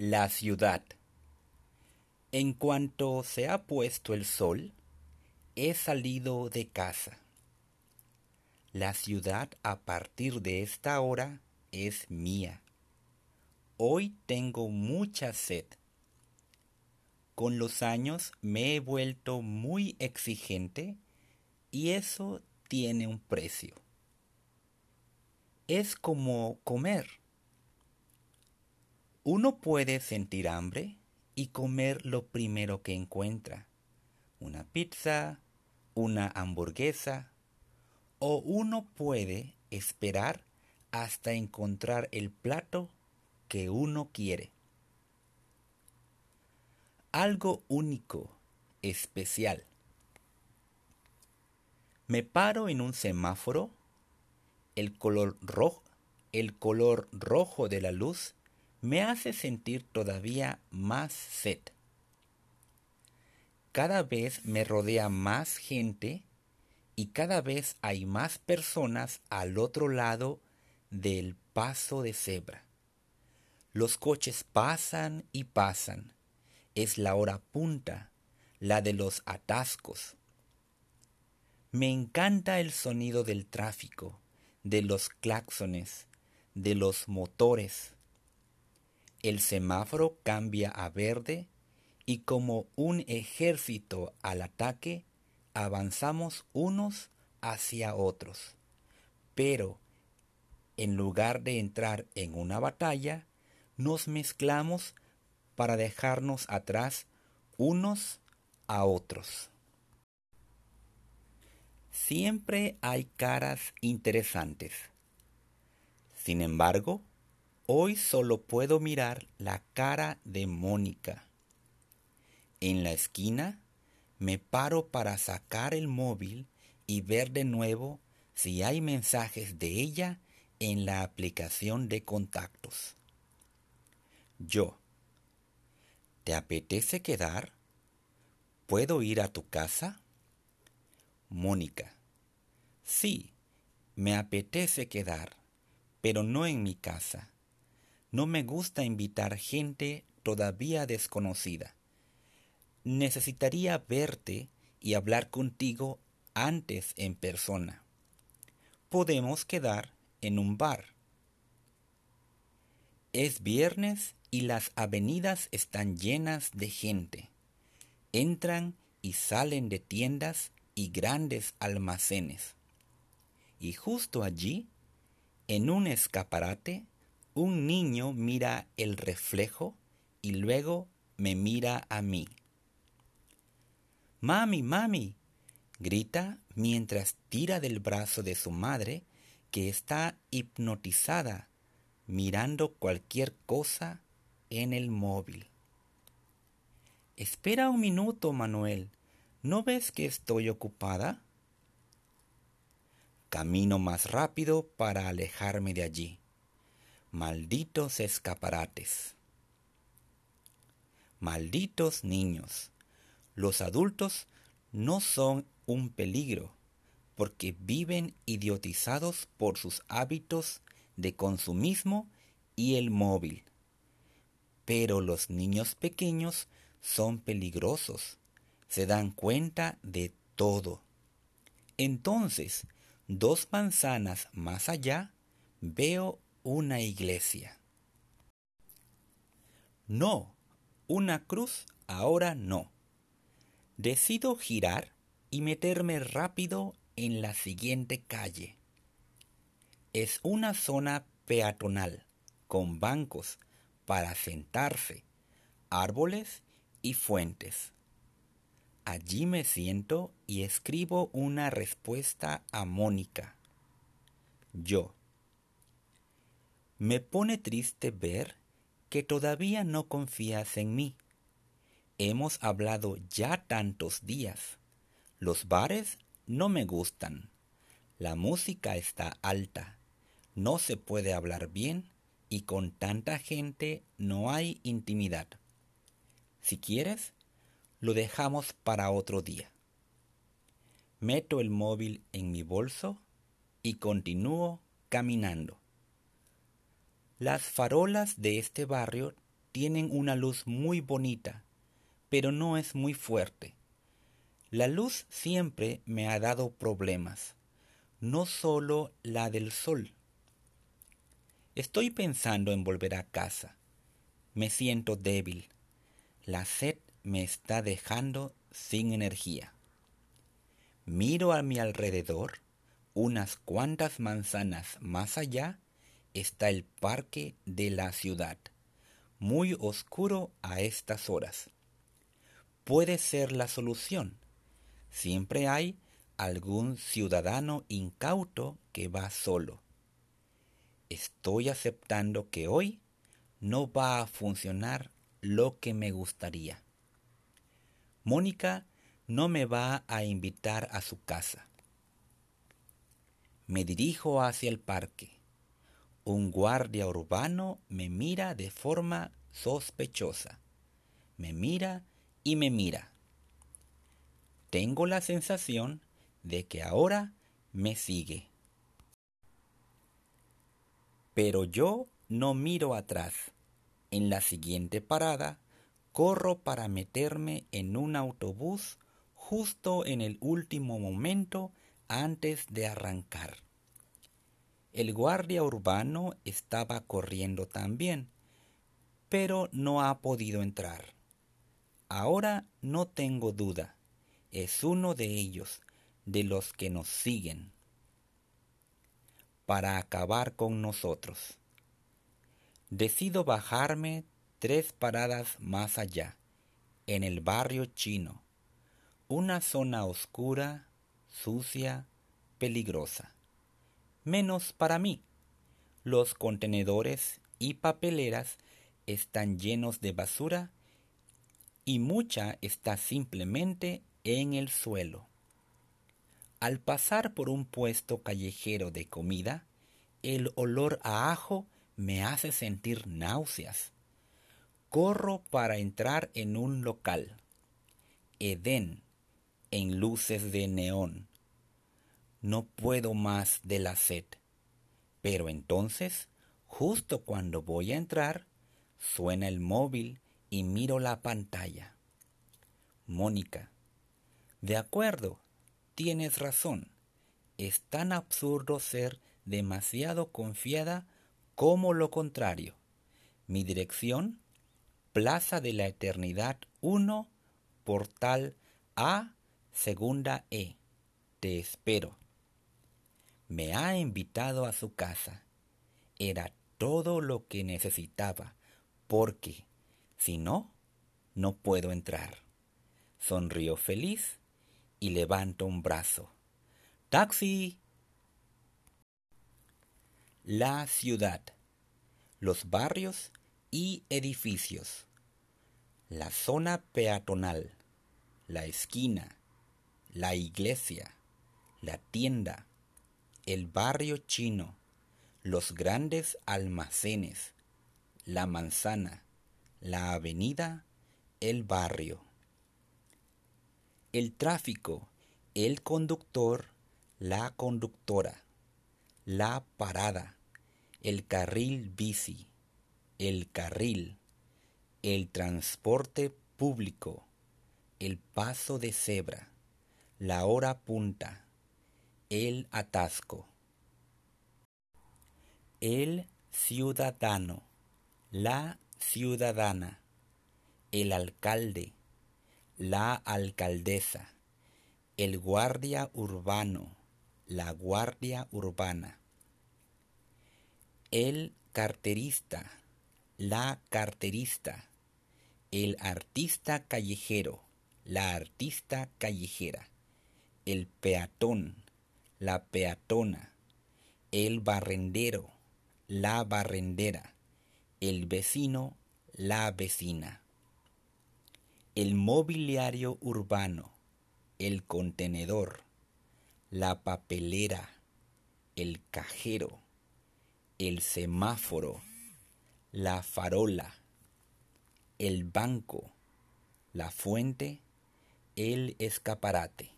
La ciudad. En cuanto se ha puesto el sol, he salido de casa. La ciudad a partir de esta hora es mía. Hoy tengo mucha sed. Con los años me he vuelto muy exigente y eso tiene un precio. Es como comer. Uno puede sentir hambre y comer lo primero que encuentra. Una pizza, una hamburguesa. O uno puede esperar hasta encontrar el plato que uno quiere. Algo único, especial. Me paro en un semáforo, el color rojo, el color rojo de la luz me hace sentir todavía más sed. Cada vez me rodea más gente y cada vez hay más personas al otro lado del paso de cebra. Los coches pasan y pasan. Es la hora punta, la de los atascos. Me encanta el sonido del tráfico, de los claxones, de los motores el semáforo cambia a verde y como un ejército al ataque, avanzamos unos hacia otros. Pero, en lugar de entrar en una batalla, nos mezclamos para dejarnos atrás unos a otros. Siempre hay caras interesantes. Sin embargo, Hoy solo puedo mirar la cara de Mónica. En la esquina me paro para sacar el móvil y ver de nuevo si hay mensajes de ella en la aplicación de contactos. Yo. ¿Te apetece quedar? ¿Puedo ir a tu casa? Mónica. Sí, me apetece quedar, pero no en mi casa no me gusta invitar gente todavía desconocida. Necesitaría verte y hablar contigo antes en persona. Podemos quedar en un bar. Es viernes y las avenidas están llenas de gente. Entran y salen de tiendas y grandes almacenes. Y justo allí, en un escaparate, un niño mira el reflejo y luego me mira a mí. Mami, mami, grita mientras tira del brazo de su madre que está hipnotizada mirando cualquier cosa en el móvil. Espera un minuto, Manuel. ¿No ves que estoy ocupada? Camino más rápido para alejarme de allí. Malditos escaparates. Malditos niños. Los adultos no son un peligro porque viven idiotizados por sus hábitos de consumismo y el móvil. Pero los niños pequeños son peligrosos, se dan cuenta de todo. Entonces, dos manzanas más allá, veo una iglesia. No, una cruz ahora no. Decido girar y meterme rápido en la siguiente calle. Es una zona peatonal con bancos para sentarse, árboles y fuentes. Allí me siento y escribo una respuesta a Mónica. Yo. Me pone triste ver que todavía no confías en mí. Hemos hablado ya tantos días. Los bares no me gustan. La música está alta. No se puede hablar bien y con tanta gente no hay intimidad. Si quieres, lo dejamos para otro día. Meto el móvil en mi bolso y continúo caminando. Las farolas de este barrio tienen una luz muy bonita, pero no es muy fuerte. La luz siempre me ha dado problemas, no solo la del sol. Estoy pensando en volver a casa. Me siento débil. La sed me está dejando sin energía. Miro a mi alrededor, unas cuantas manzanas más allá está el parque de la ciudad, muy oscuro a estas horas. Puede ser la solución. Siempre hay algún ciudadano incauto que va solo. Estoy aceptando que hoy no va a funcionar lo que me gustaría. Mónica no me va a invitar a su casa. Me dirijo hacia el parque. Un guardia urbano me mira de forma sospechosa. Me mira y me mira. Tengo la sensación de que ahora me sigue. Pero yo no miro atrás. En la siguiente parada, corro para meterme en un autobús justo en el último momento antes de arrancar. El guardia urbano estaba corriendo también, pero no ha podido entrar. Ahora no tengo duda, es uno de ellos, de los que nos siguen, para acabar con nosotros. Decido bajarme tres paradas más allá, en el barrio chino, una zona oscura, sucia, peligrosa. Menos para mí. Los contenedores y papeleras están llenos de basura y mucha está simplemente en el suelo. Al pasar por un puesto callejero de comida, el olor a ajo me hace sentir náuseas. Corro para entrar en un local. Edén en luces de neón. No puedo más de la sed. Pero entonces, justo cuando voy a entrar, suena el móvil y miro la pantalla. Mónica. De acuerdo, tienes razón. Es tan absurdo ser demasiado confiada como lo contrario. Mi dirección, Plaza de la Eternidad 1, Portal A Segunda E. Te espero. Me ha invitado a su casa. Era todo lo que necesitaba, porque, si no, no puedo entrar. Sonrió feliz y levanto un brazo. ¡Taxi! La ciudad, los barrios y edificios, la zona peatonal, la esquina, la iglesia, la tienda, el barrio chino, los grandes almacenes, la manzana, la avenida, el barrio. El tráfico, el conductor, la conductora, la parada, el carril bici, el carril, el transporte público, el paso de cebra la hora punta, el atasco. El ciudadano, la ciudadana, el alcalde, la alcaldesa, el guardia urbano, la guardia urbana, el carterista, la carterista, el artista callejero, la artista callejera. El peatón, la peatona, el barrendero, la barrendera, el vecino, la vecina, el mobiliario urbano, el contenedor, la papelera, el cajero, el semáforo, la farola, el banco, la fuente, el escaparate.